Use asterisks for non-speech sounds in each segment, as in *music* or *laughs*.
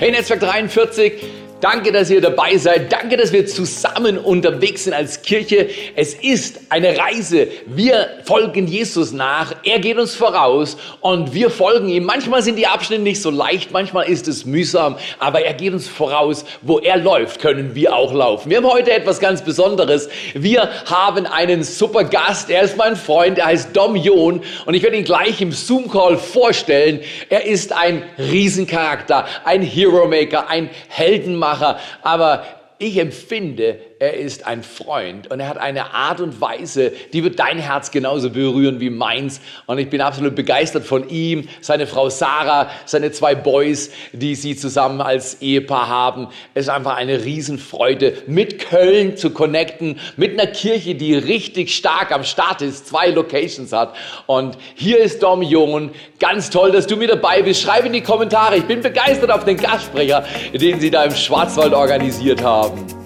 Hey Netzwerk 43, danke, dass ihr dabei seid. Danke, dass wir zusammen unterwegs sind als Kirche. Es ist eine Reise. Wir folgen Jesus nach. Er geht uns voraus und wir folgen ihm. Manchmal sind die Abschnitte nicht so leicht, manchmal ist es mühsam, aber er geht uns voraus. Wo er läuft, können wir auch laufen. Wir haben heute etwas ganz Besonderes. Wir haben einen super Gast. Er ist mein Freund. Er heißt Dom John und ich werde ihn gleich im Zoom-Call vorstellen. Er ist ein Riesencharakter, ein Hero Maker, ein Heldenmacher, aber ich empfinde, er ist ein Freund und er hat eine Art und Weise, die wird dein Herz genauso berühren wie meins. Und ich bin absolut begeistert von ihm, seine Frau Sarah, seine zwei Boys, die sie zusammen als Ehepaar haben. Es ist einfach eine Riesenfreude, mit Köln zu connecten, mit einer Kirche, die richtig stark am Start ist, zwei Locations hat. Und hier ist Dom Jungen. Ganz toll, dass du mit dabei bist. Schreib in die Kommentare. Ich bin begeistert auf den Gastsprecher, den sie da im Schwarzwald organisiert haben.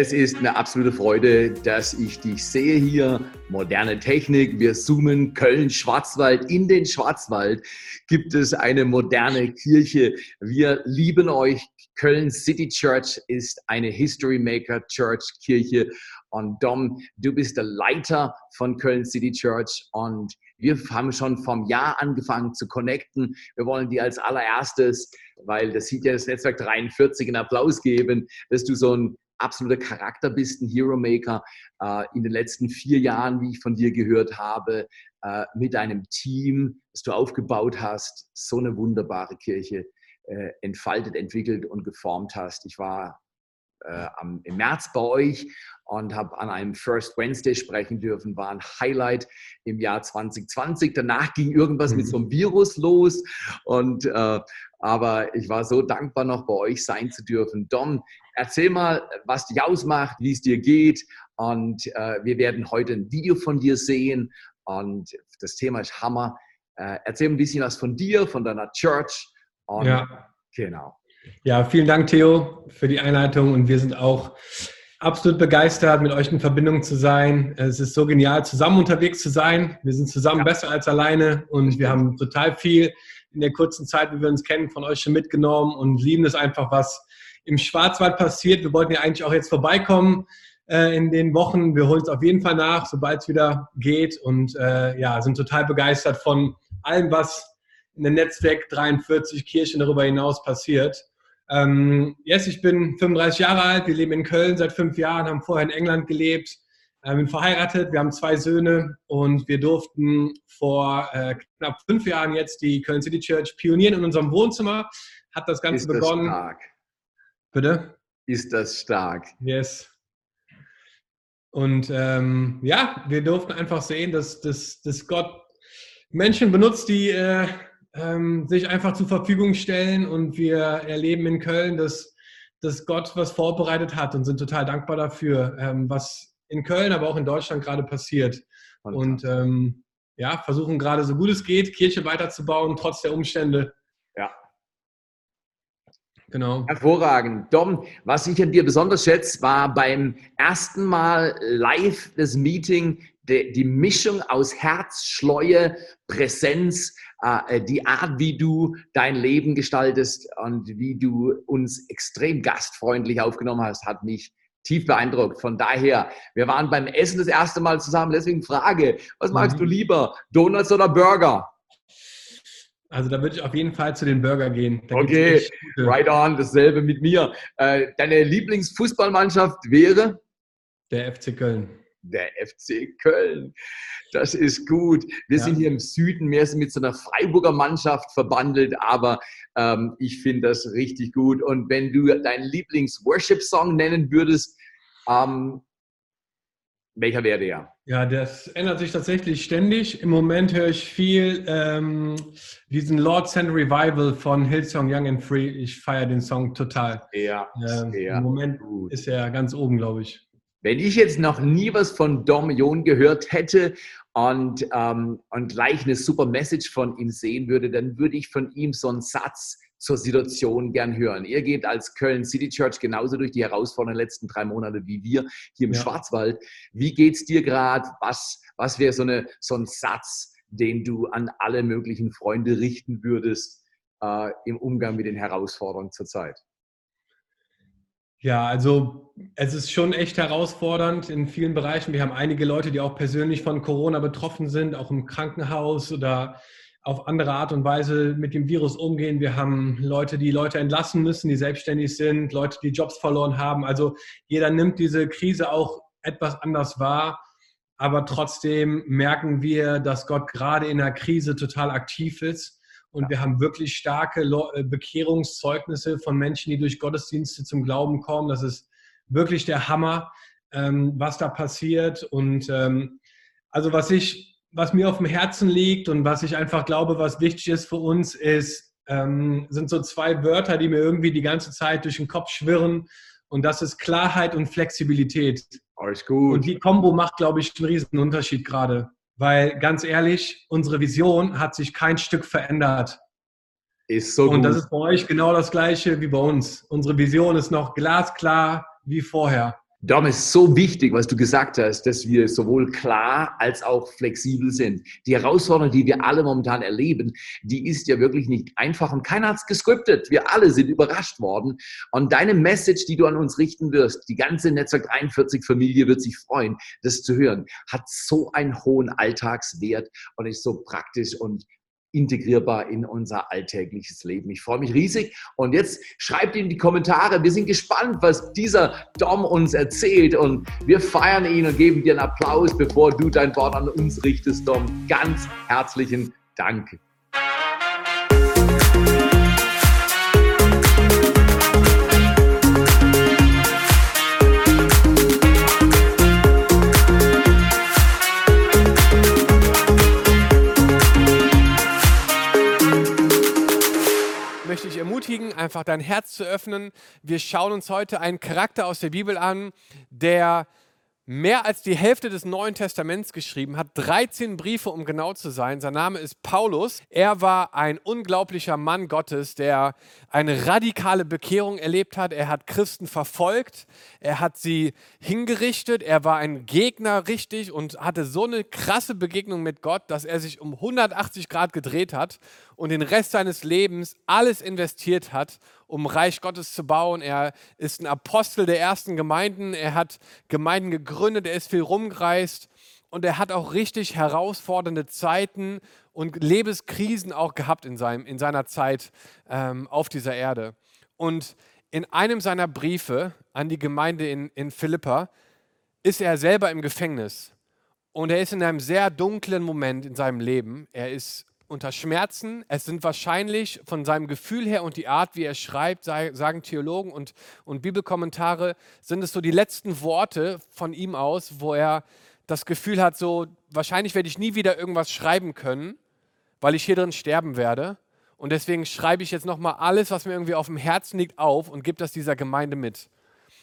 Es ist eine absolute Freude, dass ich dich sehe hier. Moderne Technik, wir zoomen Köln, Schwarzwald. In den Schwarzwald gibt es eine moderne Kirche. Wir lieben euch. Köln City Church ist eine History Maker Church Kirche. Und Dom, du bist der Leiter von Köln City Church und wir haben schon vom Jahr angefangen zu connecten. Wir wollen dir als allererstes, weil das sieht ja das Netzwerk 43 einen Applaus geben, dass du so ein absoluter Charakter bist, ein Hero Maker. Äh, in den letzten vier Jahren, wie ich von dir gehört habe, äh, mit deinem Team, das du aufgebaut hast, so eine wunderbare Kirche äh, entfaltet, entwickelt und geformt hast. Ich war äh, am, im März bei euch und habe an einem First Wednesday sprechen dürfen, war ein Highlight im Jahr 2020. Danach ging irgendwas mhm. mit so einem Virus los und äh, aber ich war so dankbar, noch bei euch sein zu dürfen. Dom, erzähl mal, was dich ausmacht, wie es dir geht und äh, wir werden heute ein Video von dir sehen und das Thema ist Hammer. Äh, erzähl ein bisschen was von dir, von deiner Church und ja. genau. Ja, vielen Dank, Theo, für die Einleitung. Und wir sind auch absolut begeistert, mit euch in Verbindung zu sein. Es ist so genial, zusammen unterwegs zu sein. Wir sind zusammen ja. besser als alleine und wir haben total viel in der kurzen Zeit, wie wir uns kennen, von euch schon mitgenommen und lieben es einfach, was im Schwarzwald passiert. Wir wollten ja eigentlich auch jetzt vorbeikommen äh, in den Wochen. Wir holen es auf jeden Fall nach, sobald es wieder geht und äh, ja, sind total begeistert von allem, was in der Netzwerk 43 Kirchen darüber hinaus passiert. Ähm, yes, ich bin 35 Jahre alt, wir leben in Köln seit fünf Jahren, haben vorher in England gelebt, äh, bin verheiratet, wir haben zwei Söhne und wir durften vor äh, knapp fünf Jahren jetzt die Köln City Church pionieren in unserem Wohnzimmer. Hat das Ganze Ist begonnen. Das stark. Bitte? Ist das stark? Yes. Und ähm, ja, wir durften einfach sehen, dass, dass, dass Gott Menschen benutzt, die äh, ähm, sich einfach zur Verfügung stellen und wir erleben in Köln, dass, dass Gott was vorbereitet hat und sind total dankbar dafür, ähm, was in Köln, aber auch in Deutschland gerade passiert. Und ähm, ja, versuchen gerade so gut es geht, Kirche weiterzubauen, trotz der Umstände. Ja. Genau. Hervorragend. Dom, was ich an dir besonders schätze, war beim ersten Mal live das Meeting die, die Mischung aus Herz, Schleue, Präsenz, äh, äh, die Art, wie du dein Leben gestaltest und wie du uns extrem gastfreundlich aufgenommen hast, hat mich tief beeindruckt. Von daher, wir waren beim Essen das erste Mal zusammen. Deswegen Frage, was magst mhm. du lieber, Donuts oder Burger? Also da würde ich auf jeden Fall zu den Burger gehen. Da okay, right on, dasselbe mit mir. Äh, deine Lieblingsfußballmannschaft wäre? Der FC Köln der FC Köln. Das ist gut. Wir ja. sind hier im Süden mehr mit so einer Freiburger Mannschaft verbandelt, aber ähm, ich finde das richtig gut. Und wenn du deinen Lieblings-Worship-Song nennen würdest, Ähm, welcher wäre der? Ja, das ändert sich tatsächlich ständig. Im Moment höre ich viel ähm, diesen Lord Send Revival von Hillsong Young and Free. Ich feiere den Song total. Ja, äh, Im Moment gut. ist er ganz oben, glaube ich. Wenn ich jetzt noch nie was von Dormion gehört hätte und, ähm, und gleich eine super Message von ihm sehen würde, dann würde ich von ihm so einen Satz zur Situation gern hören. Ihr geht als Köln City Church genauso durch die herausfordernden letzten drei Monate wie wir hier im ja. Schwarzwald. Wie geht's dir gerade? Was, was wäre so, so ein Satz, den du an alle möglichen Freunde richten würdest äh, im Umgang mit den Herausforderungen zurzeit? Ja, also es ist schon echt herausfordernd in vielen Bereichen. Wir haben einige Leute, die auch persönlich von Corona betroffen sind, auch im Krankenhaus oder auf andere Art und Weise mit dem Virus umgehen. Wir haben Leute, die Leute entlassen müssen, die selbstständig sind, Leute, die Jobs verloren haben. Also jeder nimmt diese Krise auch etwas anders wahr. Aber trotzdem merken wir, dass Gott gerade in der Krise total aktiv ist. Und wir haben wirklich starke äh, Bekehrungszeugnisse von Menschen, die durch Gottesdienste zum Glauben kommen. Das ist wirklich der Hammer, ähm, was da passiert. Und ähm, also was ich was mir auf dem Herzen liegt und was ich einfach glaube, was wichtig ist für uns, ist, ähm, sind so zwei Wörter, die mir irgendwie die ganze Zeit durch den Kopf schwirren. Und das ist Klarheit und Flexibilität. Alles gut. Und die Kombo macht, glaube ich, einen riesen Unterschied gerade. Weil ganz ehrlich, unsere Vision hat sich kein Stück verändert. Ist so Und gut. das ist bei euch genau das Gleiche wie bei uns. Unsere Vision ist noch glasklar wie vorher. Darum ist so wichtig, was du gesagt hast, dass wir sowohl klar als auch flexibel sind. Die Herausforderung, die wir alle momentan erleben, die ist ja wirklich nicht einfach und keiner hat es gescriptet. Wir alle sind überrascht worden. Und deine Message, die du an uns richten wirst, die ganze Netzwerk 41 Familie wird sich freuen, das zu hören, hat so einen hohen Alltagswert und ist so praktisch und integrierbar in unser alltägliches Leben. Ich freue mich riesig und jetzt schreibt in die Kommentare. Wir sind gespannt, was dieser Dom uns erzählt und wir feiern ihn und geben dir einen Applaus, bevor du dein Wort an uns richtest, Dom. Ganz herzlichen Dank. Einfach dein Herz zu öffnen. Wir schauen uns heute einen Charakter aus der Bibel an, der mehr als die Hälfte des Neuen Testaments geschrieben hat, 13 Briefe, um genau zu sein. Sein Name ist Paulus. Er war ein unglaublicher Mann Gottes, der eine radikale Bekehrung erlebt hat. Er hat Christen verfolgt, er hat sie hingerichtet, er war ein Gegner richtig und hatte so eine krasse Begegnung mit Gott, dass er sich um 180 Grad gedreht hat und den Rest seines Lebens alles investiert hat, um Reich Gottes zu bauen. Er ist ein Apostel der ersten Gemeinden. Er hat Gemeinden gegründet. Er ist viel rumgereist. Und er hat auch richtig herausfordernde Zeiten und Lebenskrisen auch gehabt in, seinem, in seiner Zeit ähm, auf dieser Erde. Und in einem seiner Briefe an die Gemeinde in, in Philippa ist er selber im Gefängnis. Und er ist in einem sehr dunklen Moment in seinem Leben. Er ist unter Schmerzen. Es sind wahrscheinlich von seinem Gefühl her und die Art, wie er schreibt, sagen Theologen und, und Bibelkommentare, sind es so die letzten Worte von ihm aus, wo er das Gefühl hat, so wahrscheinlich werde ich nie wieder irgendwas schreiben können, weil ich hier drin sterben werde. Und deswegen schreibe ich jetzt nochmal alles, was mir irgendwie auf dem Herzen liegt, auf und gebe das dieser Gemeinde mit.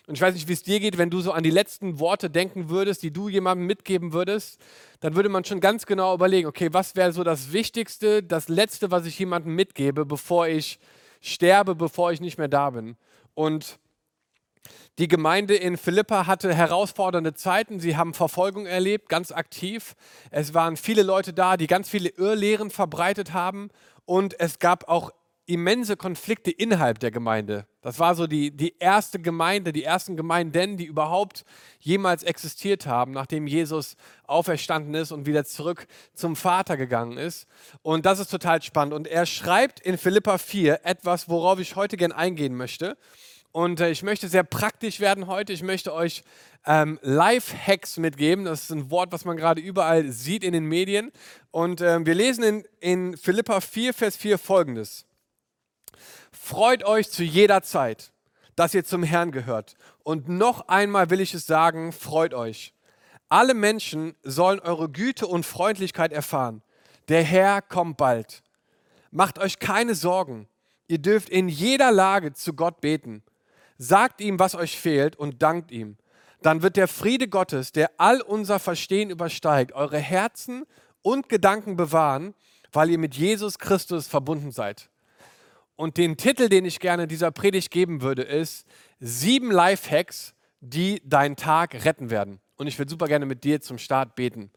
Und ich weiß nicht, wie es dir geht, wenn du so an die letzten Worte denken würdest, die du jemandem mitgeben würdest, dann würde man schon ganz genau überlegen, okay, was wäre so das Wichtigste, das Letzte, was ich jemandem mitgebe, bevor ich sterbe, bevor ich nicht mehr da bin. Und die Gemeinde in Philippa hatte herausfordernde Zeiten. Sie haben Verfolgung erlebt, ganz aktiv. Es waren viele Leute da, die ganz viele Irrlehren verbreitet haben. Und es gab auch immense Konflikte innerhalb der Gemeinde. Das war so die, die erste Gemeinde, die ersten Gemeinden, die überhaupt jemals existiert haben, nachdem Jesus auferstanden ist und wieder zurück zum Vater gegangen ist. Und das ist total spannend. Und er schreibt in Philippa 4 etwas, worauf ich heute gern eingehen möchte. Und äh, ich möchte sehr praktisch werden heute. Ich möchte euch ähm, Life-Hacks mitgeben. Das ist ein Wort, was man gerade überall sieht in den Medien. Und äh, wir lesen in, in Philippa 4, Vers 4 folgendes. Freut euch zu jeder Zeit. dass ihr zum Herrn gehört. Und noch einmal will ich es sagen, freut euch. Alle Menschen sollen eure Güte und Freundlichkeit erfahren. Der Herr kommt bald. Macht euch keine Sorgen. Ihr dürft in jeder Lage zu Gott beten. Sagt ihm, was euch fehlt und dankt ihm. Dann wird der Friede Gottes, der all unser Verstehen übersteigt, eure Herzen und Gedanken bewahren, weil ihr mit Jesus Christus verbunden seid. Und den Titel, den ich gerne dieser Predigt geben würde, ist Sieben Lifehacks, die deinen Tag retten werden. Und ich würde super gerne mit dir zum Start beten.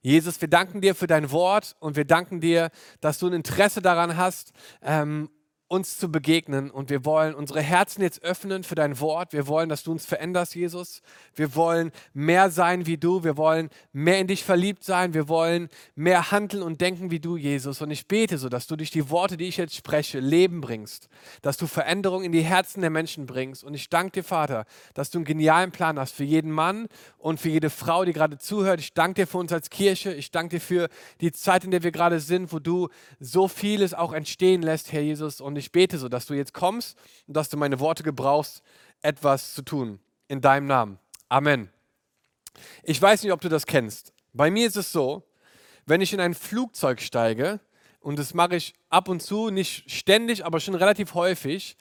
Jesus, wir danken dir für dein Wort und wir danken dir, dass du ein Interesse daran hast, ähm, uns zu begegnen und wir wollen unsere Herzen jetzt öffnen für dein Wort. Wir wollen, dass du uns veränderst, Jesus. Wir wollen mehr sein wie du. Wir wollen mehr in dich verliebt sein. Wir wollen mehr handeln und denken wie du, Jesus. Und ich bete so, dass du durch die Worte, die ich jetzt spreche, Leben bringst, dass du Veränderung in die Herzen der Menschen bringst. Und ich danke dir, Vater, dass du einen genialen Plan hast für jeden Mann und für jede Frau, die gerade zuhört. Ich danke dir für uns als Kirche. Ich danke dir für die Zeit, in der wir gerade sind, wo du so vieles auch entstehen lässt, Herr Jesus. Und ich bete so, dass du jetzt kommst und dass du meine Worte gebrauchst, etwas zu tun. In deinem Namen. Amen. Ich weiß nicht, ob du das kennst. Bei mir ist es so, wenn ich in ein Flugzeug steige, und das mache ich ab und zu, nicht ständig, aber schon relativ häufig,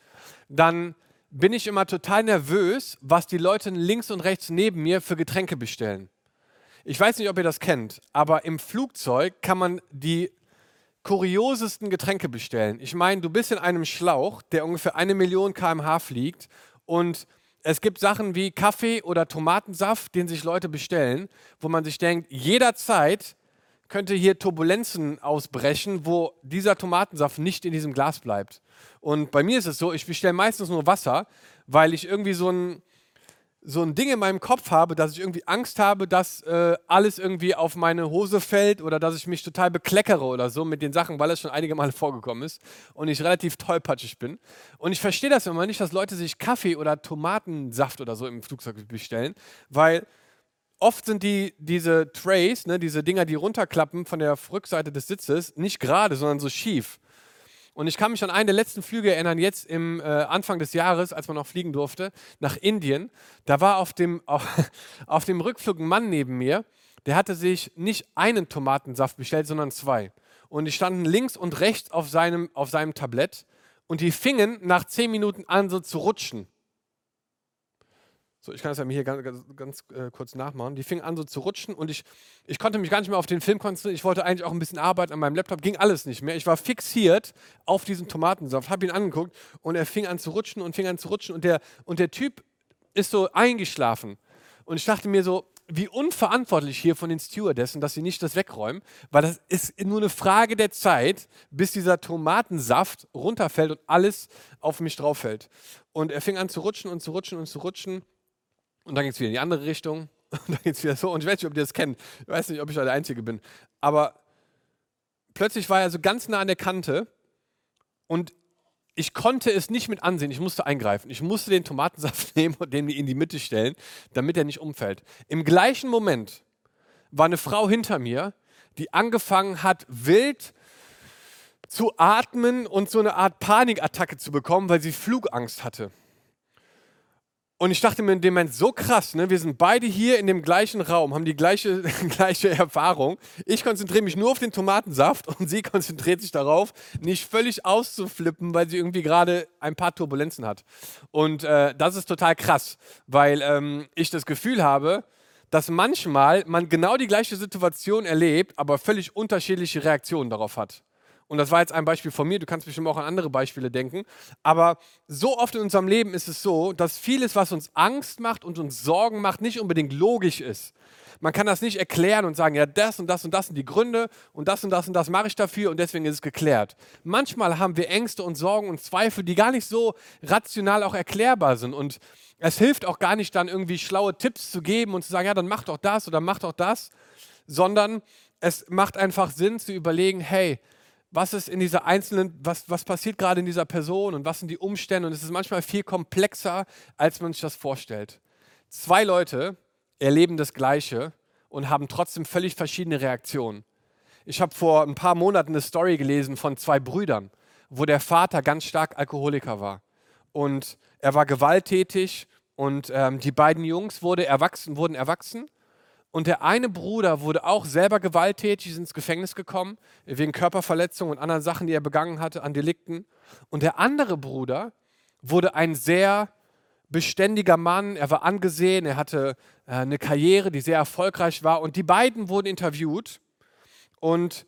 dann bin ich immer total nervös, was die Leute links und rechts neben mir für Getränke bestellen. Ich weiß nicht, ob ihr das kennt, aber im Flugzeug kann man die kuriosesten Getränke bestellen. Ich meine, du bist in einem Schlauch, der ungefähr eine Million km/h fliegt und es gibt Sachen wie Kaffee oder Tomatensaft, den sich Leute bestellen, wo man sich denkt, jederzeit könnte hier Turbulenzen ausbrechen, wo dieser Tomatensaft nicht in diesem Glas bleibt. Und bei mir ist es so, ich bestelle meistens nur Wasser, weil ich irgendwie so ein, so ein Ding in meinem Kopf habe, dass ich irgendwie Angst habe, dass äh, alles irgendwie auf meine Hose fällt oder dass ich mich total bekleckere oder so mit den Sachen, weil es schon einige Male *laughs* vorgekommen ist und ich relativ tollpatschig bin. Und ich verstehe das immer nicht, dass Leute sich Kaffee oder Tomatensaft oder so im Flugzeug bestellen, weil oft sind die, diese Trays, ne, diese Dinger, die runterklappen von der Rückseite des Sitzes, nicht gerade, sondern so schief. Und ich kann mich an einen der letzten Flüge erinnern, jetzt im äh, Anfang des Jahres, als man noch fliegen durfte, nach Indien. Da war auf dem, *laughs* auf, auf dem Rückflug ein Mann neben mir, der hatte sich nicht einen Tomatensaft bestellt, sondern zwei. Und die standen links und rechts auf seinem, auf seinem Tablett und die fingen nach zehn Minuten an, so zu rutschen. So, ich kann das ja hier ganz, ganz, ganz äh, kurz nachmachen. Die fing an so zu rutschen und ich, ich konnte mich gar nicht mehr auf den Film konzentrieren. Ich wollte eigentlich auch ein bisschen arbeiten an meinem Laptop, ging alles nicht mehr. Ich war fixiert auf diesen Tomatensaft, habe ihn angeguckt und er fing an zu rutschen und fing an zu rutschen und der, und der Typ ist so eingeschlafen. Und ich dachte mir so, wie unverantwortlich hier von den Stewardessen, dass sie nicht das wegräumen, weil das ist nur eine Frage der Zeit, bis dieser Tomatensaft runterfällt und alles auf mich drauf fällt. Und er fing an zu rutschen und zu rutschen und zu rutschen. Und dann ging es wieder in die andere Richtung. *laughs* Und dann geht es wieder so. Und ich weiß nicht, ob ihr das kennt. Ich weiß nicht, ob ich da der Einzige bin. Aber plötzlich war er so ganz nah an der Kante. Und ich konnte es nicht mit ansehen. Ich musste eingreifen. Ich musste den Tomatensaft *laughs* nehmen und den in die Mitte stellen, damit er nicht umfällt. Im gleichen Moment war eine Frau hinter mir, die angefangen hat, wild zu atmen und so eine Art Panikattacke zu bekommen, weil sie Flugangst hatte. Und ich dachte mir in dem Moment, so krass, ne? wir sind beide hier in dem gleichen Raum, haben die gleiche, *laughs* gleiche Erfahrung. Ich konzentriere mich nur auf den Tomatensaft und sie *laughs* konzentriert sich darauf, nicht völlig auszuflippen, weil sie irgendwie gerade ein paar Turbulenzen hat. Und äh, das ist total krass, weil ähm, ich das Gefühl habe, dass manchmal man genau die gleiche Situation erlebt, aber völlig unterschiedliche Reaktionen darauf hat. Und das war jetzt ein Beispiel von mir, du kannst bestimmt auch an andere Beispiele denken. Aber so oft in unserem Leben ist es so, dass vieles, was uns Angst macht und uns Sorgen macht, nicht unbedingt logisch ist. Man kann das nicht erklären und sagen, ja, das und das und das sind die Gründe und das und das und das mache ich dafür und deswegen ist es geklärt. Manchmal haben wir Ängste und Sorgen und Zweifel, die gar nicht so rational auch erklärbar sind. Und es hilft auch gar nicht dann irgendwie schlaue Tipps zu geben und zu sagen, ja, dann mach doch das oder mach doch das, sondern es macht einfach Sinn zu überlegen, hey, was ist in dieser einzelnen, was, was passiert gerade in dieser Person und was sind die Umstände. Und es ist manchmal viel komplexer, als man sich das vorstellt. Zwei Leute erleben das Gleiche und haben trotzdem völlig verschiedene Reaktionen. Ich habe vor ein paar Monaten eine Story gelesen von zwei Brüdern, wo der Vater ganz stark Alkoholiker war. und er war gewalttätig und ähm, die beiden Jungs wurde erwachsen, wurden erwachsen und der eine Bruder wurde auch selber gewalttätig, ist ins Gefängnis gekommen, wegen Körperverletzung und anderen Sachen, die er begangen hatte, an Delikten. Und der andere Bruder wurde ein sehr beständiger Mann, er war angesehen, er hatte äh, eine Karriere, die sehr erfolgreich war. Und die beiden wurden interviewt und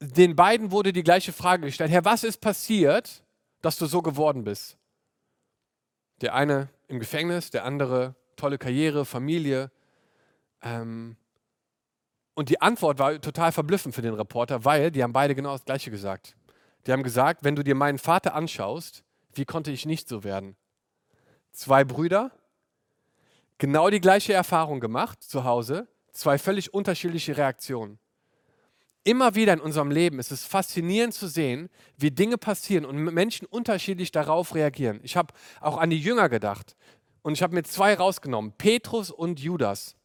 den beiden wurde die gleiche Frage gestellt. Herr, was ist passiert, dass du so geworden bist? Der eine im Gefängnis, der andere tolle Karriere, Familie, ähm, und die Antwort war total verblüffend für den Reporter, weil die haben beide genau das Gleiche gesagt. Die haben gesagt, wenn du dir meinen Vater anschaust, wie konnte ich nicht so werden? Zwei Brüder, genau die gleiche Erfahrung gemacht zu Hause, zwei völlig unterschiedliche Reaktionen. Immer wieder in unserem Leben ist es faszinierend zu sehen, wie Dinge passieren und Menschen unterschiedlich darauf reagieren. Ich habe auch an die Jünger gedacht und ich habe mir zwei rausgenommen, Petrus und Judas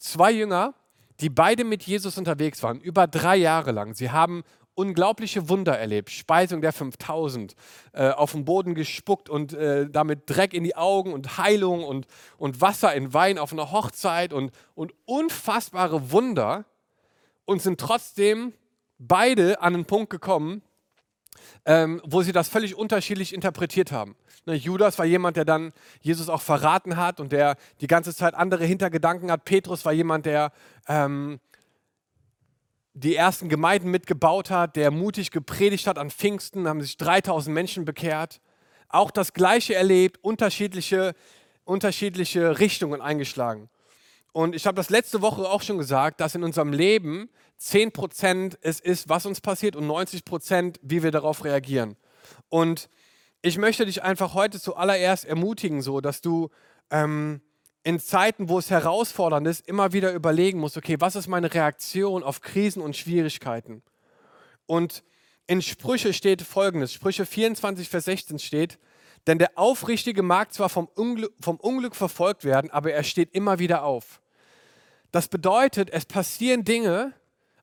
zwei Jünger, die beide mit Jesus unterwegs waren, über drei Jahre lang. Sie haben unglaubliche Wunder erlebt. Speisung der 5000, äh, auf den Boden gespuckt und äh, damit Dreck in die Augen und Heilung und, und Wasser in Wein auf einer Hochzeit und, und unfassbare Wunder und sind trotzdem beide an einen Punkt gekommen, ähm, wo sie das völlig unterschiedlich interpretiert haben. Ne, Judas war jemand, der dann Jesus auch verraten hat und der die ganze Zeit andere Hintergedanken hat. Petrus war jemand, der ähm, die ersten Gemeinden mitgebaut hat, der mutig gepredigt hat an Pfingsten, haben sich 3000 Menschen bekehrt. Auch das Gleiche erlebt, unterschiedliche, unterschiedliche Richtungen eingeschlagen. Und ich habe das letzte Woche auch schon gesagt, dass in unserem Leben 10% es ist, was uns passiert und 90%, wie wir darauf reagieren. Und ich möchte dich einfach heute zuallererst ermutigen, so dass du ähm, in Zeiten, wo es herausfordernd ist, immer wieder überlegen musst, okay, was ist meine Reaktion auf Krisen und Schwierigkeiten? Und in Sprüche steht folgendes, Sprüche 24, Vers 16 steht, denn der Aufrichtige mag zwar vom Unglück, vom Unglück verfolgt werden, aber er steht immer wieder auf. Das bedeutet, es passieren Dinge,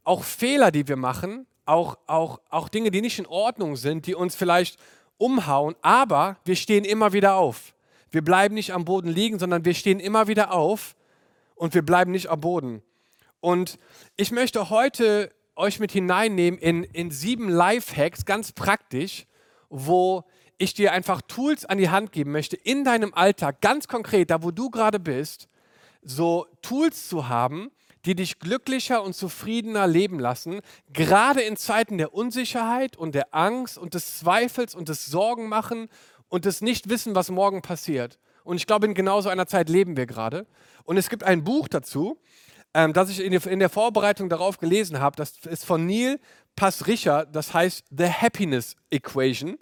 auch Fehler, die wir machen, auch, auch, auch Dinge, die nicht in Ordnung sind, die uns vielleicht umhauen, aber wir stehen immer wieder auf. Wir bleiben nicht am Boden liegen, sondern wir stehen immer wieder auf und wir bleiben nicht am Boden. Und ich möchte heute euch mit hineinnehmen in, in sieben Lifehacks, ganz praktisch, wo ich dir einfach Tools an die Hand geben möchte, in deinem Alltag, ganz konkret, da wo du gerade bist, so Tools zu haben, die dich glücklicher und zufriedener leben lassen, gerade in Zeiten der Unsicherheit und der Angst und des Zweifels und des Sorgenmachen und des Nichtwissen, was morgen passiert. Und ich glaube, in genau so einer Zeit leben wir gerade. Und es gibt ein Buch dazu, ähm, das ich in der Vorbereitung darauf gelesen habe. Das ist von Neil Passricher, das heißt The Happiness Equation.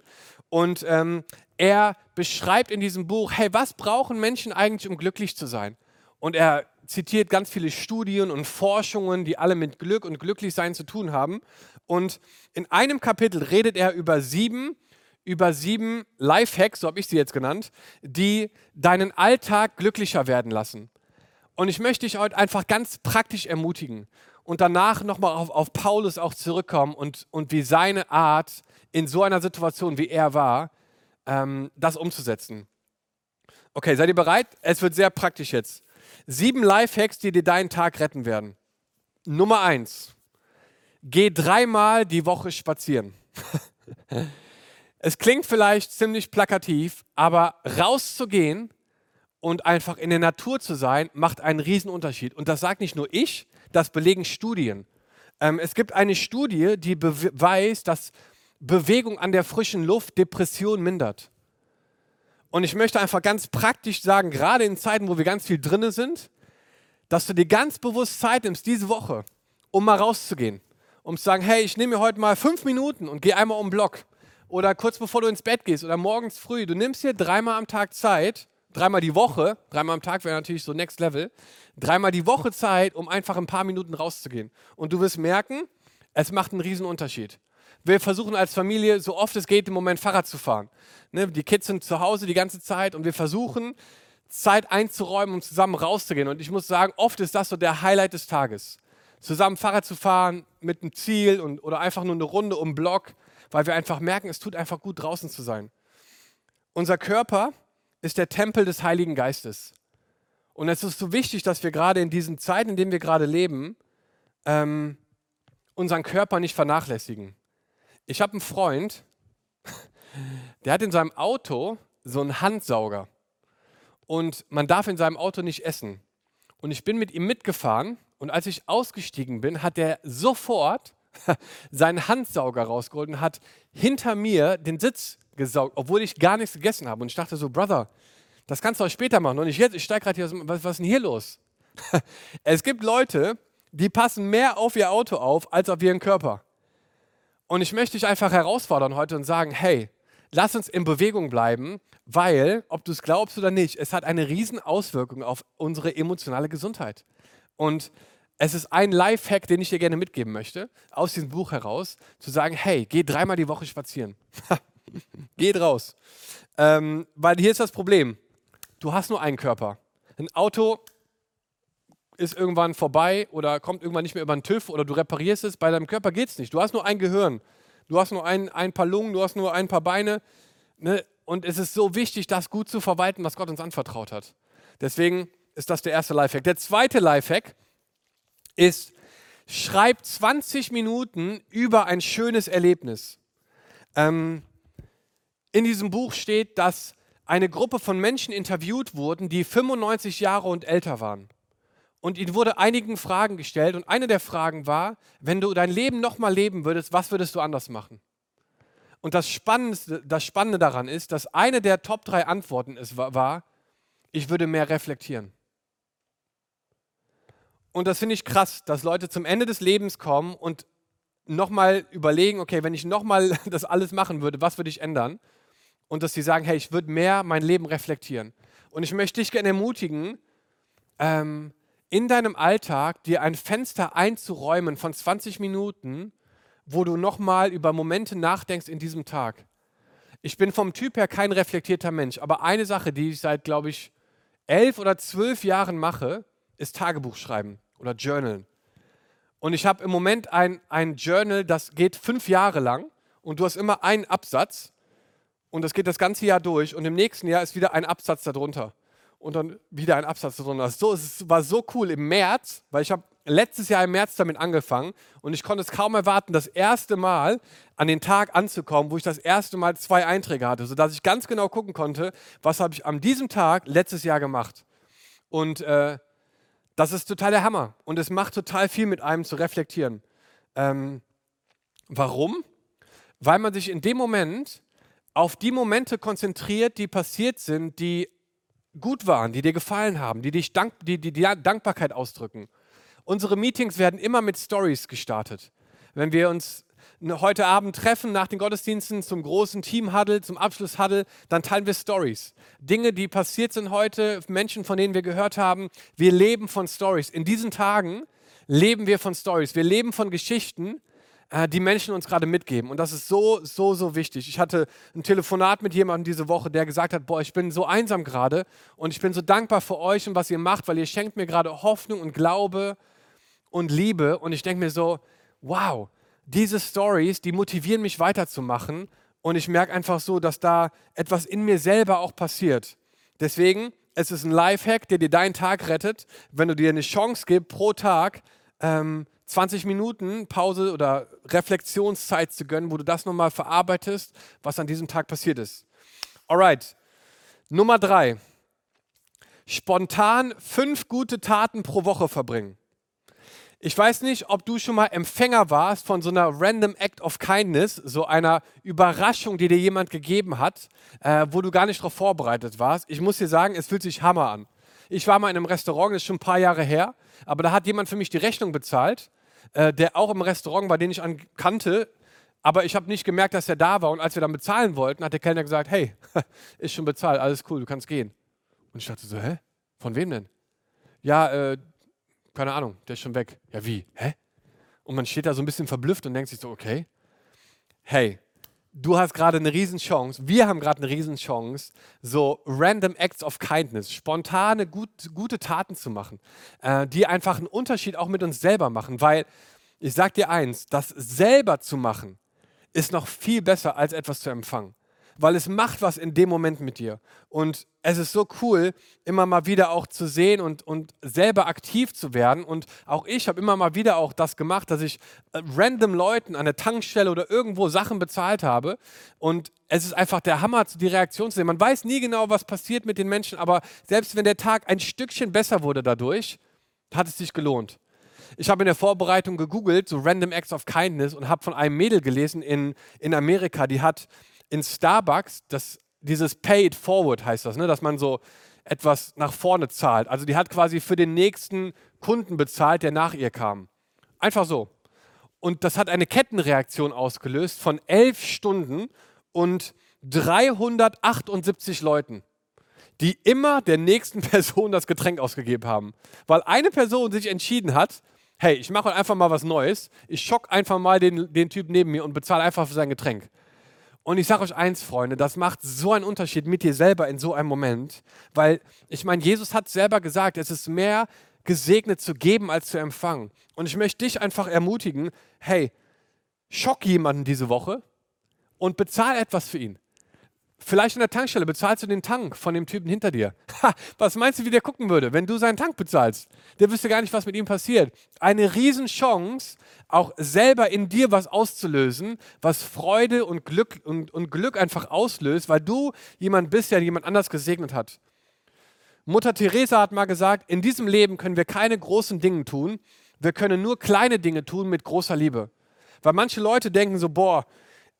Und ähm, er beschreibt in diesem Buch, hey, was brauchen Menschen eigentlich, um glücklich zu sein? Und er zitiert ganz viele Studien und Forschungen, die alle mit Glück und Glücklichsein zu tun haben. Und in einem Kapitel redet er über sieben, über sieben Lifehacks, so habe ich sie jetzt genannt, die deinen Alltag glücklicher werden lassen. Und ich möchte dich heute einfach ganz praktisch ermutigen und danach nochmal auf, auf Paulus auch zurückkommen und, und wie seine Art in so einer Situation, wie er war, ähm, das umzusetzen. Okay, seid ihr bereit? Es wird sehr praktisch jetzt. Sieben Lifehacks, die dir deinen Tag retten werden. Nummer eins. Geh dreimal die Woche spazieren. *laughs* es klingt vielleicht ziemlich plakativ, aber rauszugehen und einfach in der Natur zu sein, macht einen Riesenunterschied. Und das sagt nicht nur ich, das belegen Studien. Ähm, es gibt eine Studie, die beweist, dass Bewegung an der frischen Luft Depression mindert. Und ich möchte einfach ganz praktisch sagen, gerade in Zeiten, wo wir ganz viel drinne sind, dass du dir ganz bewusst Zeit nimmst diese Woche, um mal rauszugehen. Um zu sagen, hey, ich nehme mir heute mal fünf Minuten und gehe einmal um den Block. Oder kurz bevor du ins Bett gehst oder morgens früh. Du nimmst dir dreimal am Tag Zeit, dreimal die Woche, dreimal am Tag wäre natürlich so Next Level, dreimal die Woche Zeit, um einfach ein paar Minuten rauszugehen. Und du wirst merken, es macht einen riesen Unterschied. Wir versuchen als Familie, so oft es geht, im Moment Fahrrad zu fahren. Ne, die Kids sind zu Hause die ganze Zeit und wir versuchen, Zeit einzuräumen, um zusammen rauszugehen. Und ich muss sagen, oft ist das so der Highlight des Tages. Zusammen Fahrrad zu fahren mit einem Ziel und, oder einfach nur eine Runde um den Block, weil wir einfach merken, es tut einfach gut, draußen zu sein. unser Körper ist der Tempel des Heiligen Geistes. Und es ist so wichtig, dass wir gerade in diesen Zeiten, in denen wir gerade leben, ähm, unseren Körper nicht vernachlässigen. Ich habe einen Freund, *laughs* der hat in seinem Auto so einen Handsauger. Und man darf in seinem Auto nicht essen. Und ich bin mit ihm mitgefahren und als ich ausgestiegen bin, hat er sofort *laughs* seinen Handsauger rausgeholt und hat hinter mir den Sitz gesaugt, obwohl ich gar nichts gegessen habe. Und ich dachte so, Brother, das kannst du auch später machen. Und ich jetzt, ich steige gerade hier, was, was ist denn hier los? *laughs* es gibt Leute, die passen mehr auf ihr Auto auf, als auf ihren Körper. Und ich möchte dich einfach herausfordern heute und sagen, hey, lass uns in Bewegung bleiben, weil, ob du es glaubst oder nicht, es hat eine riesen Auswirkung auf unsere emotionale Gesundheit. Und es ist ein Lifehack, den ich dir gerne mitgeben möchte, aus diesem Buch heraus, zu sagen, hey, geh dreimal die Woche spazieren. *laughs* Geht raus. Ähm, weil hier ist das Problem. Du hast nur einen Körper. Ein Auto ist irgendwann vorbei oder kommt irgendwann nicht mehr über den TÜV oder du reparierst es. Bei deinem Körper geht es nicht. Du hast nur ein Gehirn. Du hast nur ein, ein paar Lungen, du hast nur ein paar Beine. Ne? Und es ist so wichtig, das gut zu verwalten, was Gott uns anvertraut hat. Deswegen ist das der erste Lifehack. Der zweite Lifehack ist, schreib 20 Minuten über ein schönes Erlebnis. Ähm, in diesem Buch steht, dass eine Gruppe von Menschen interviewt wurden, die 95 Jahre und älter waren. Und ihnen wurde einigen Fragen gestellt und eine der Fragen war, wenn du dein Leben nochmal leben würdest, was würdest du anders machen? Und das Spannende, das Spannende daran ist, dass eine der Top drei Antworten ist, war, ich würde mehr reflektieren. Und das finde ich krass, dass Leute zum Ende des Lebens kommen und nochmal überlegen, okay, wenn ich nochmal *laughs* das alles machen würde, was würde ich ändern? Und dass sie sagen, hey, ich würde mehr mein Leben reflektieren. Und ich möchte dich gerne ermutigen, ähm, in deinem Alltag dir ein Fenster einzuräumen von 20 Minuten, wo du nochmal über Momente nachdenkst in diesem Tag. Ich bin vom Typ her kein reflektierter Mensch, aber eine Sache, die ich seit, glaube ich, elf oder zwölf Jahren mache, ist Tagebuch schreiben oder Journalen. Und ich habe im Moment ein, ein Journal, das geht fünf Jahre lang und du hast immer einen Absatz und das geht das ganze Jahr durch und im nächsten Jahr ist wieder ein Absatz darunter und dann wieder ein Absatz darunter. So, es war so cool im März, weil ich habe letztes Jahr im März damit angefangen und ich konnte es kaum erwarten, das erste Mal an den Tag anzukommen, wo ich das erste Mal zwei Einträge hatte, sodass ich ganz genau gucken konnte, was habe ich an diesem Tag letztes Jahr gemacht. Und äh, das ist total der Hammer und es macht total viel mit einem zu reflektieren. Ähm, warum? Weil man sich in dem Moment auf die Momente konzentriert, die passiert sind, die gut waren, die dir gefallen haben, die dich dank, die, die, die Dankbarkeit ausdrücken. Unsere Meetings werden immer mit Stories gestartet. Wenn wir uns heute Abend treffen nach den Gottesdiensten zum großen Team-Huddle, zum Abschluss-Huddle, dann teilen wir Stories. Dinge, die passiert sind heute, Menschen, von denen wir gehört haben. Wir leben von Stories. In diesen Tagen leben wir von Stories. Wir leben von Geschichten, äh, die Menschen uns gerade mitgeben. Und das ist so, so, so wichtig. Ich hatte ein Telefonat mit jemandem diese Woche, der gesagt hat, boah, ich bin so einsam gerade und ich bin so dankbar für euch und was ihr macht, weil ihr schenkt mir gerade Hoffnung und Glaube und Liebe. Und ich denke mir so, wow, diese Stories, die motivieren mich weiterzumachen. Und ich merke einfach so, dass da etwas in mir selber auch passiert. Deswegen, es ist ein Lifehack, der dir deinen Tag rettet, wenn du dir eine Chance gibst, pro Tag ähm, 20 Minuten Pause oder Reflexionszeit zu gönnen, wo du das nochmal verarbeitest, was an diesem Tag passiert ist. Alright. Nummer drei. Spontan fünf gute Taten pro Woche verbringen. Ich weiß nicht, ob du schon mal Empfänger warst von so einer Random Act of Kindness, so einer Überraschung, die dir jemand gegeben hat, äh, wo du gar nicht darauf vorbereitet warst. Ich muss dir sagen, es fühlt sich Hammer an. Ich war mal in einem Restaurant, das ist schon ein paar Jahre her, aber da hat jemand für mich die Rechnung bezahlt, äh, der auch im Restaurant war, den ich kannte, aber ich habe nicht gemerkt, dass er da war. Und als wir dann bezahlen wollten, hat der Kellner gesagt, hey, *laughs* ist schon bezahlt, alles cool, du kannst gehen. Und ich dachte so, hä? Von wem denn? Ja, äh, keine Ahnung, der ist schon weg. Ja, wie? Hä? Und man steht da so ein bisschen verblüfft und denkt sich so, okay, hey, du hast gerade eine Riesenchance, wir haben gerade eine Riesenchance, so random acts of kindness, spontane, gut, gute Taten zu machen, äh, die einfach einen Unterschied auch mit uns selber machen. Weil ich sag dir eins, das selber zu machen, ist noch viel besser als etwas zu empfangen. Weil es macht was in dem Moment mit dir. Und es ist so cool, immer mal wieder auch zu sehen und, und selber aktiv zu werden. Und auch ich habe immer mal wieder auch das gemacht, dass ich äh, random Leuten an der Tankstelle oder irgendwo Sachen bezahlt habe. Und es ist einfach der Hammer, die Reaktion zu sehen. Man weiß nie genau, was passiert mit den Menschen, aber selbst wenn der Tag ein Stückchen besser wurde dadurch, hat es sich gelohnt. Ich habe in der Vorbereitung gegoogelt, so Random Acts of Kindness, und habe von einem Mädel gelesen in, in Amerika, die hat in Starbucks, das, dieses Pay it forward heißt das, ne, dass man so etwas nach vorne zahlt. Also die hat quasi für den nächsten Kunden bezahlt, der nach ihr kam. Einfach so. Und das hat eine Kettenreaktion ausgelöst von elf Stunden und 378 Leuten, die immer der nächsten *laughs* Person das Getränk ausgegeben haben. Weil eine Person sich entschieden hat, hey, ich mache einfach mal was Neues, ich schock einfach mal den, den Typ neben mir und bezahle einfach für sein Getränk. Und ich sage euch eins, Freunde, das macht so einen Unterschied mit dir selber in so einem Moment, weil ich meine, Jesus hat selber gesagt, es ist mehr gesegnet zu geben als zu empfangen. Und ich möchte dich einfach ermutigen, hey, schock jemanden diese Woche und bezahl etwas für ihn. Vielleicht in der Tankstelle bezahlst du den Tank von dem Typen hinter dir. *laughs* Ha, was meinst du, wie der gucken würde, wenn du seinen Tank bezahlst? Der wüsste gar nicht, was mit ihm passiert. Eine Riesenchance, auch selber in dir was auszulösen, was Freude und Glück und, und Glück einfach auslöst, weil du jemand bist, der jemand anders gesegnet hat. Mutter Teresa hat mal gesagt, in diesem Leben können wir keine großen Dinge tun, wir können nur kleine Dinge tun mit großer Liebe. Weil manche Leute denken so, boah,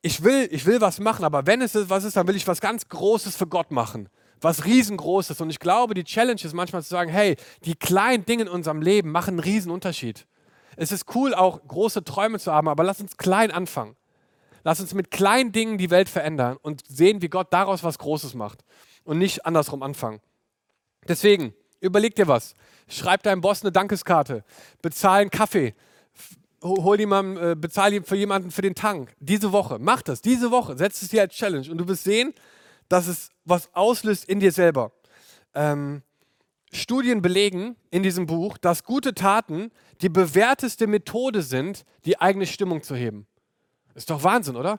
ich will, ich will was machen, aber wenn es was ist, dann will ich was ganz Großes für Gott machen. Was riesengroßes. Und ich glaube, die Challenge ist manchmal zu sagen, hey, die kleinen Dinge in unserem Leben machen einen riesen Unterschied. Es ist cool, auch große Träume zu haben, aber lass uns klein anfangen. Lass uns mit kleinen Dingen die Welt verändern und sehen, wie Gott daraus was Großes macht und nicht andersrum anfangen. Deswegen, überleg dir was. Schreib deinem Boss eine Dankeskarte, bezahl einen Kaffee, hol jemanden, äh, bezahl für jemanden für den Tank. Diese Woche, mach das, diese Woche, setz es dir als Challenge und du wirst sehen, dass es was auslöst in dir selber. Ähm, Studien belegen in diesem Buch, dass gute Taten die bewährteste Methode sind, die eigene Stimmung zu heben. Ist doch Wahnsinn, oder?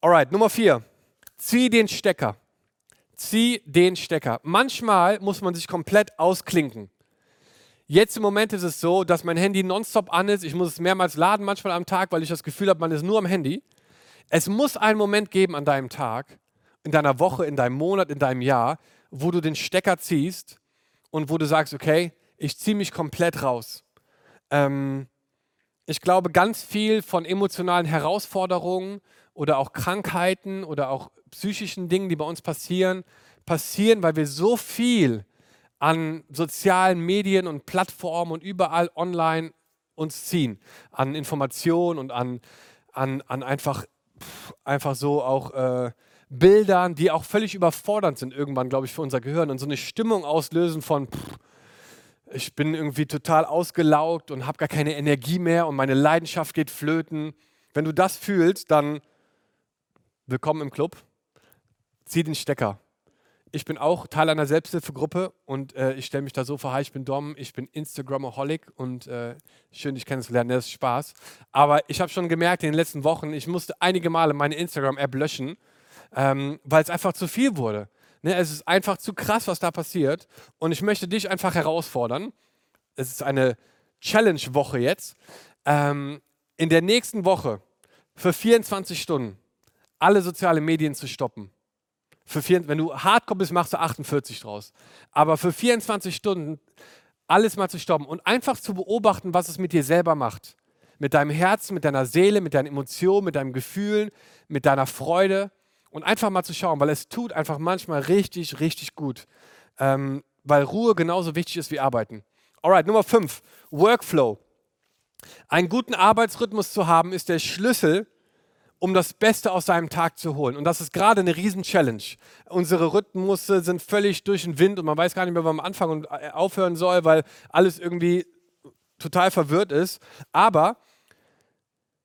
Alright, Nummer vier. Zieh den Stecker. Zieh den Stecker. Manchmal muss man sich komplett ausklinken. Jetzt im Moment ist es so, dass mein Handy nonstop an ist. Ich muss es mehrmals laden, manchmal am Tag, weil ich das Gefühl habe, man ist nur am Handy. Es muss einen Moment geben an deinem Tag, in deiner Woche, in deinem Monat, in deinem Jahr, wo du den Stecker ziehst und wo du sagst, okay, ich ziehe mich komplett raus. Ähm, ich glaube, ganz viel von emotionalen Herausforderungen oder auch Krankheiten oder auch psychischen Dingen, die bei uns passieren, passieren, weil wir so viel an sozialen Medien und Plattformen und überall online uns ziehen. An Informationen und an, an, an einfach, einfach so auch äh, Bildern, die auch völlig überfordernd sind irgendwann, glaube ich, für unser Gehirn und so eine Stimmung auslösen von, pff, ich bin irgendwie total ausgelaugt und habe gar keine Energie mehr und meine Leidenschaft geht flöten. Wenn du das fühlst, dann willkommen im Club. Zieh den Stecker ich bin auch Teil einer Selbsthilfegruppe und äh, ich stelle mich da so vor, hi, ich bin Dom, ich bin Instagramaholic und äh, schön, dich kennenzulernen, das ist Spaß. Aber ich habe schon gemerkt in den letzten Wochen, ich musste einige Male meine Instagram-App löschen, ähm, weil es einfach zu viel wurde. Ne, es ist einfach zu krass, was da passiert und ich möchte dich einfach herausfordern. Es ist eine Challenge-Woche jetzt. Ähm, in der nächsten Woche für 24 Stunden alle sozialen Medien zu stoppen für vier, wenn du Hardcore bist, machst du 48 draus. Aber für 24 Stunden alles mal zu stoppen und einfach zu beobachten, was es mit dir selber macht. Mit deinem Herzen, mit deiner Seele, mit deinen Emotionen, mit deinen Gefühlen, mit deiner Freude. Und einfach mal zu schauen, weil es tut einfach manchmal richtig, richtig gut. Ähm, weil Ruhe genauso wichtig ist wie Arbeiten. Alright, Nummer 5. Workflow. Einen guten Arbeitsrhythmus zu haben, ist der Schlüssel um das Beste aus seinem Tag zu holen. Und das ist gerade eine Riesen-Challenge. Unsere Rhythmusse sind völlig durch den Wind und man weiß gar nicht mehr, wo man anfangen und äh, aufhören soll, weil alles irgendwie total verwirrt ist. Aber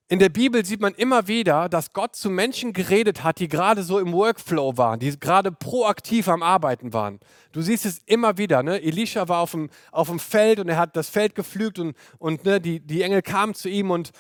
in der Bibel sieht man immer wieder, dass Gott zu Menschen geredet hat, die gerade so im Workflow waren, die gerade proaktiv am Arbeiten waren. Du siehst es immer wieder. Ne? Elisha war auf dem, auf dem Feld und er hat das Feld gepflügt und, und ne, die, die Engel kamen zu ihm und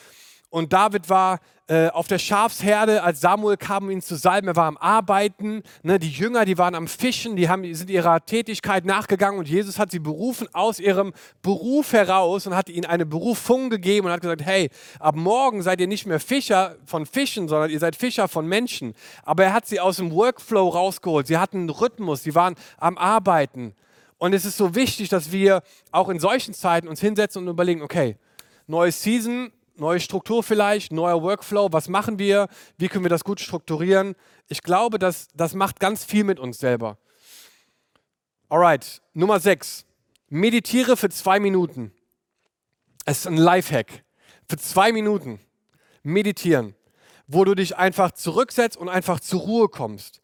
Und David war äh, auf der Schafsherde, als Samuel kam, um ihn zu salben. Er war am Arbeiten. Ne? Die Jünger, die waren am Fischen, die haben, sind ihrer Tätigkeit nachgegangen und Jesus hat sie berufen aus ihrem Beruf heraus und hat ihnen eine Berufung gegeben und hat gesagt: Hey, ab morgen seid ihr nicht mehr Fischer von Fischen, sondern ihr seid Fischer von Menschen. Aber er hat sie aus dem Workflow rausgeholt. Sie hatten einen Rhythmus, sie waren am Arbeiten. Und es ist so wichtig, dass wir auch in solchen Zeiten uns hinsetzen und überlegen: Okay, neue Season, neue Struktur vielleicht, neuer Workflow, was machen wir, wie können wir das gut strukturieren. Ich glaube, das, das macht ganz viel mit uns selber. Alright, Nummer 6. Meditiere für zwei Minuten. Es ist ein Lifehack. Für zwei Minuten meditieren, wo du dich einfach zurücksetzt und einfach zur Ruhe kommst.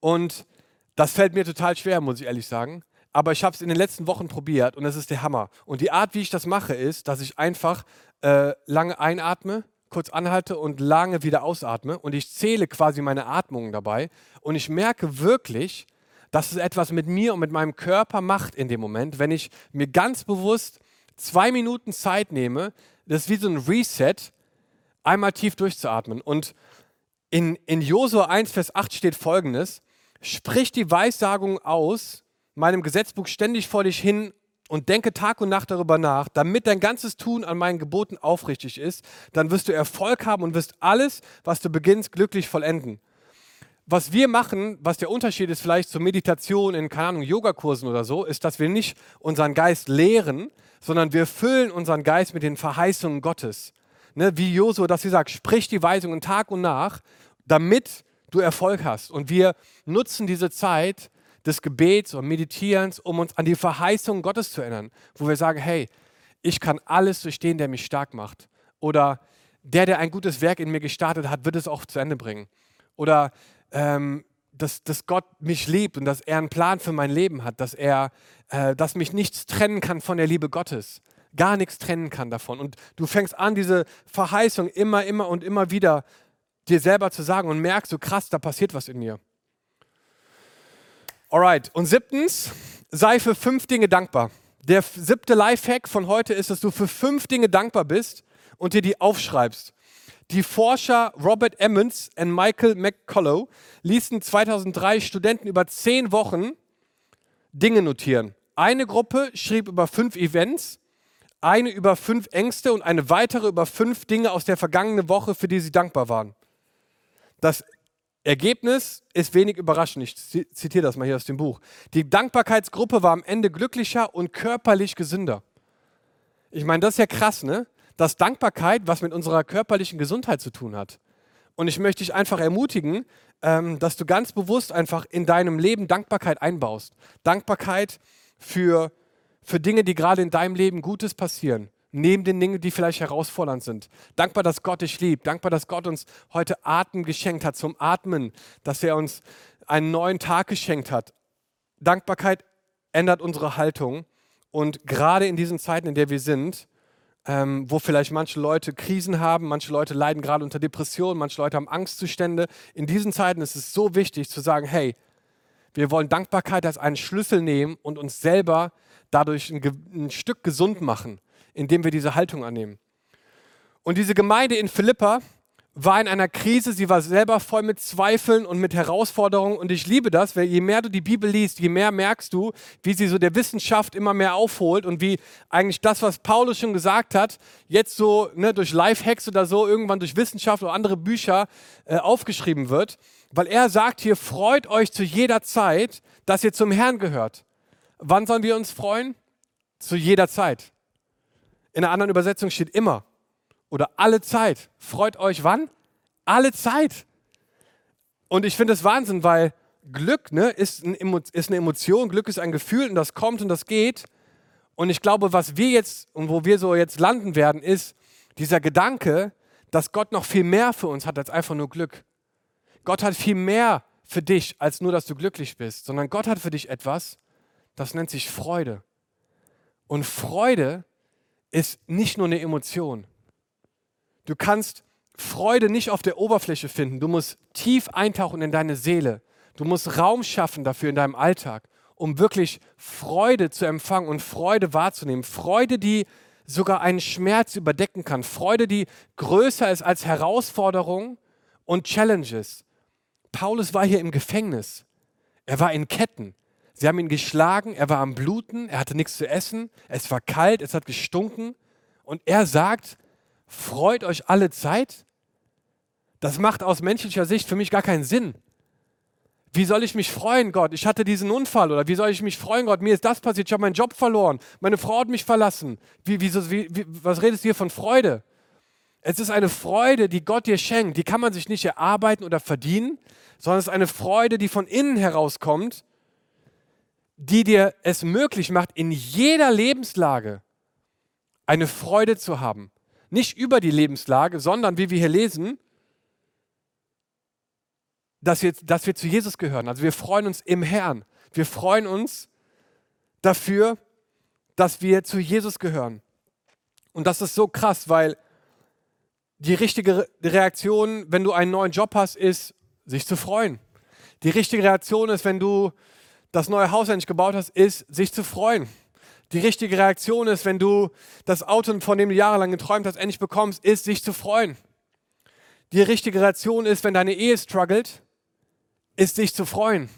Und das fällt mir total schwer, muss ich ehrlich sagen. Aber ich habe es in den letzten Wochen probiert und es ist der Hammer. Und die Art, wie ich das mache, ist, dass ich einfach äh, lange einatme, kurz anhalte und lange wieder ausatme und ich zähle quasi meine Atmungen dabei und ich merke wirklich, dass es etwas mit mir und mit meinem Körper macht in dem Moment, wenn ich mir ganz bewusst zwei Minuten Zeit nehme, das ist wie so ein Reset, einmal tief durchzuatmen. Und in, in Josua 1, Vers 8 steht folgendes, sprich die Weissagung aus, meinem Gesetzbuch ständig vor dich hin und denke Tag und Nacht darüber nach, damit dein ganzes Tun an meinen Geboten aufrichtig ist, dann wirst du Erfolg haben und wirst alles, was du beginnst, glücklich vollenden. Was wir machen, was der Unterschied ist vielleicht zur Meditation in, keine Ahnung, Yogakursen oder so, ist, dass wir nicht unseren Geist lehren, sondern wir füllen unseren Geist mit den Verheißungen Gottes. Ne, wie Josu, dass sie sagt, sprich die Weisungen Tag und nach, damit du Erfolg hast. Und wir nutzen diese Zeit, des Gebets und Meditierens, um uns an die Verheißung Gottes zu erinnern, wo wir sagen, hey, ich kann alles durchstehen, der mich stark macht. Oder der, der ein gutes Werk in mir gestartet hat, wird es auch zu Ende bringen. Oder ähm, dass, dass Gott mich liebt und dass er einen Plan für mein Leben hat, dass er, äh, dass mich nichts trennen kann von der Liebe Gottes. Gar nichts trennen kann davon. Und du fängst an, diese Verheißung immer, immer und immer wieder dir selber zu sagen und merkst so krass, da passiert was in mir. Alright, und siebtens, sei für fünf Dinge dankbar. Der siebte Lifehack von heute ist, dass du für fünf Dinge dankbar bist und dir die aufschreibst. Die Forscher Robert Emmons und Michael McCullough ließen 2003 Studenten über zehn Wochen Dinge notieren. Eine Gruppe schrieb über fünf Events, eine über fünf Ängste und eine weitere über fünf Dinge aus der vergangenen Woche, für die sie dankbar waren. Das Ergebnis ist wenig überraschend. Ich zitiere das mal hier aus dem Buch. Die Dankbarkeitsgruppe war am Ende glücklicher und körperlich gesünder. Ich meine, das ist ja krass, ne? Dass Dankbarkeit was mit unserer körperlichen Gesundheit zu tun hat. Und ich möchte dich einfach ermutigen, ähm, dass du ganz bewusst einfach in deinem Leben Dankbarkeit einbaust. Dankbarkeit für, für Dinge, die gerade in deinem Leben Gutes passieren neben den Dingen, die vielleicht herausfordernd sind. Dankbar, dass Gott dich liebt. Dankbar, dass Gott uns heute Atem geschenkt hat zum Atmen, dass er uns einen neuen Tag geschenkt hat. Dankbarkeit ändert unsere Haltung. Und gerade in diesen Zeiten, in der wir sind, ähm, wo vielleicht manche Leute Krisen haben, manche Leute leiden gerade unter Depressionen, manche Leute haben Angstzustände, in diesen Zeiten ist es so wichtig zu sagen, hey, wir wollen Dankbarkeit als einen Schlüssel nehmen und uns selber dadurch ein, ein Stück gesund machen indem wir diese Haltung annehmen. Und diese Gemeinde in Philippa war in einer Krise, sie war selber voll mit Zweifeln und mit Herausforderungen. Und ich liebe das, weil je mehr du die Bibel liest, je mehr merkst du, wie sie so der Wissenschaft immer mehr aufholt und wie eigentlich das, was Paulus schon gesagt hat, jetzt so ne, durch Lifehacks oder so, irgendwann durch Wissenschaft oder andere Bücher äh, aufgeschrieben wird. Weil er sagt hier, freut euch zu jeder Zeit, dass ihr zum Herrn gehört. Wann sollen wir uns freuen? Zu jeder Zeit. In einer anderen Übersetzung steht immer oder alle Zeit. Freut euch wann? Alle Zeit. Und ich finde es Wahnsinn, weil Glück ne, ist, ein, ist eine Emotion, Glück ist ein Gefühl und das kommt und das geht. Und ich glaube, was wir jetzt und wo wir so jetzt landen werden, ist dieser Gedanke, dass Gott noch viel mehr für uns hat als einfach nur Glück. Gott hat viel mehr für dich, als nur, dass du glücklich bist, sondern Gott hat für dich etwas, das nennt sich Freude. Und Freude ist nicht nur eine Emotion. Du kannst Freude nicht auf der Oberfläche finden. Du musst tief eintauchen in deine Seele. Du musst Raum schaffen dafür in deinem Alltag, um wirklich Freude zu empfangen und Freude wahrzunehmen. Freude, die sogar einen Schmerz überdecken kann. Freude, die größer ist als Herausforderungen und Challenges. Paulus war hier im Gefängnis. Er war in Ketten. Sie haben ihn geschlagen, er war am Bluten, er hatte nichts zu essen, es war kalt, es hat gestunken. Und er sagt, freut euch alle Zeit. Das macht aus menschlicher Sicht für mich gar keinen Sinn. Wie soll ich mich freuen, Gott? Ich hatte diesen Unfall. Oder wie soll ich mich freuen, Gott? Mir ist das passiert. Ich habe meinen Job verloren. Meine Frau hat mich verlassen. Wie, wie, wie, was redest du hier von Freude? Es ist eine Freude, die Gott dir schenkt. Die kann man sich nicht erarbeiten oder verdienen, sondern es ist eine Freude, die von innen herauskommt, die dir es möglich macht, in jeder Lebenslage eine Freude zu haben. Nicht über die Lebenslage, sondern, wie wir hier lesen, dass wir, dass wir zu Jesus gehören. Also wir freuen uns im Herrn. Wir freuen uns dafür, dass wir zu Jesus gehören. Und das ist so krass, weil die richtige Reaktion, wenn du einen neuen Job hast, ist, sich zu freuen. Die richtige Reaktion ist, wenn du das neue Haus endlich gebaut hast, ist, sich zu freuen. Die richtige Reaktion ist, wenn du das Auto, von dem du jahrelang geträumt hast, endlich bekommst, ist, sich zu freuen. Die richtige Reaktion ist, wenn deine Ehe struggelt, ist, sich zu freuen.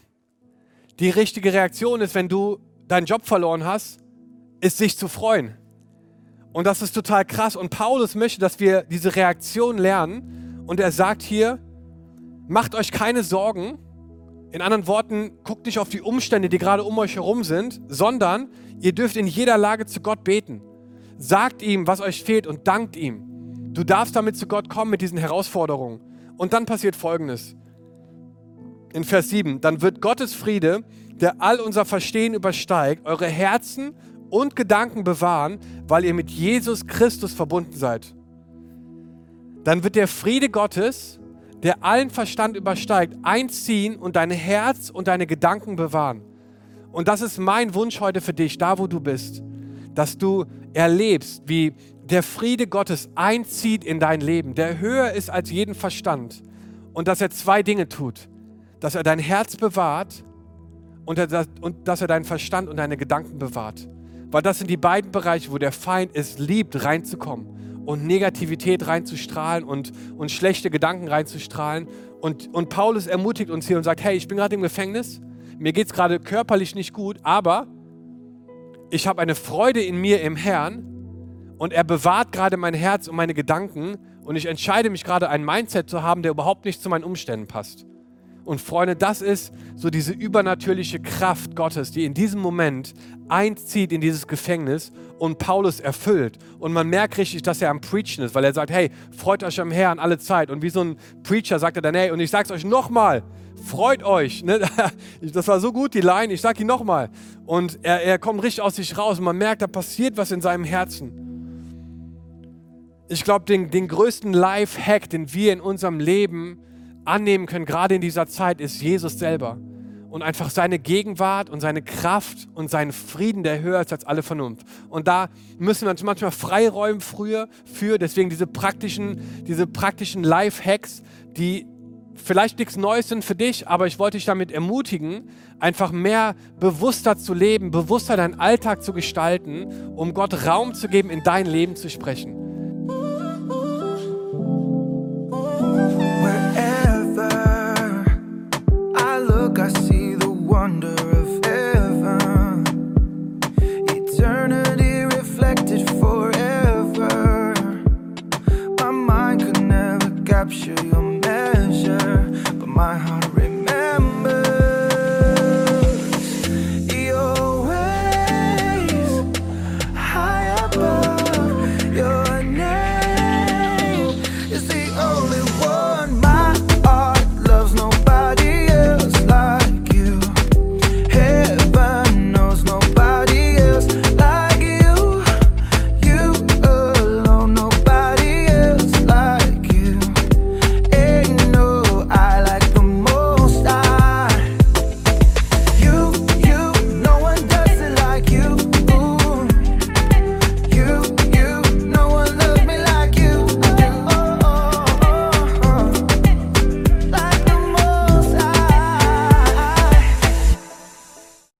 Die richtige Reaktion ist, wenn du deinen Job verloren hast, ist, sich zu freuen. Und das ist total krass. Und Paulus möchte, dass wir diese Reaktion lernen. Und er sagt hier, macht euch keine Sorgen. In anderen Worten, guckt nicht auf die Umstände, die gerade um euch herum sind, sondern ihr dürft in jeder Lage zu Gott beten. Sagt ihm, was euch fehlt und dankt ihm. Du darfst damit zu Gott kommen mit diesen Herausforderungen. Und dann passiert Folgendes. In Vers 7, dann wird Gottes Friede, der all unser Verstehen übersteigt, eure Herzen und Gedanken bewahren, weil ihr mit Jesus Christus verbunden seid. Dann wird der Friede Gottes, der allen Verstand übersteigt, einziehen und dein Herz und deine Gedanken bewahren. Und das ist mein Wunsch heute für dich, da wo du bist, dass du erlebst, wie der Friede Gottes einzieht in dein Leben, der höher ist als jeden Verstand und dass er zwei Dinge tut, dass er dein Herz bewahrt und, dass er deinen Verstand und deine Gedanken bewahrt. Weil das sind die beiden Bereiche, wo der Feind es liebt, reinzukommen und Negativität reinzustrahlen und, und schlechte Gedanken reinzustrahlen. Und, und Paulus ermutigt uns hier und sagt, hey, ich bin gerade im Gefängnis, mir geht es gerade körperlich nicht gut, aber ich habe eine Freude in mir im Herrn und er bewahrt gerade mein Herz und meine Gedanken und ich entscheide mich gerade, ein Mindset zu haben, der überhaupt nicht zu meinen Umständen passt. Und Freunde, das ist so diese übernatürliche Kraft Gottes, die in diesem Moment einzieht in dieses Gefängnis und Paulus erfüllt. Und man merkt richtig, dass er am Preachen ist, weil er sagt, hey, freut euch am Herrn alle Zeit. Und wie so ein Preacher sagt er dann, hey, und ich sag's euch nochmal, freut euch. Ne? *laughs* Das war so gut, die Line, ich sag ihn nochmal. Und er, er kommt richtig aus sich raus und man merkt, da passiert was in seinem Herzen. Ich glaube, den, den größten Life-Hack, den wir in unserem Leben annehmen können, gerade in dieser Zeit, ist Jesus selber. Und einfach seine Gegenwart und seine Kraft und seinen Frieden, der höher ist als alle Vernunft. Und da müssen wir uns manchmal freiräumen früher für, deswegen diese praktischen, diese praktischen Life-Hacks, die vielleicht nichts Neues sind für dich, aber ich wollte dich damit ermutigen, einfach mehr bewusster zu leben, bewusster deinen Alltag zu gestalten, um Gott Raum zu geben, in dein Leben zu sprechen.